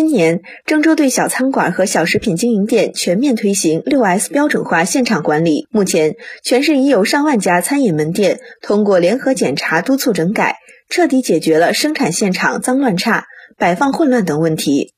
今年郑州对小餐馆和小食品经营店全面推行六 s 标准化现场管理。目前全市已有上万家餐饮门店通过联合检查督促整改彻底解决了生产现场脏乱差摆放混乱等问题。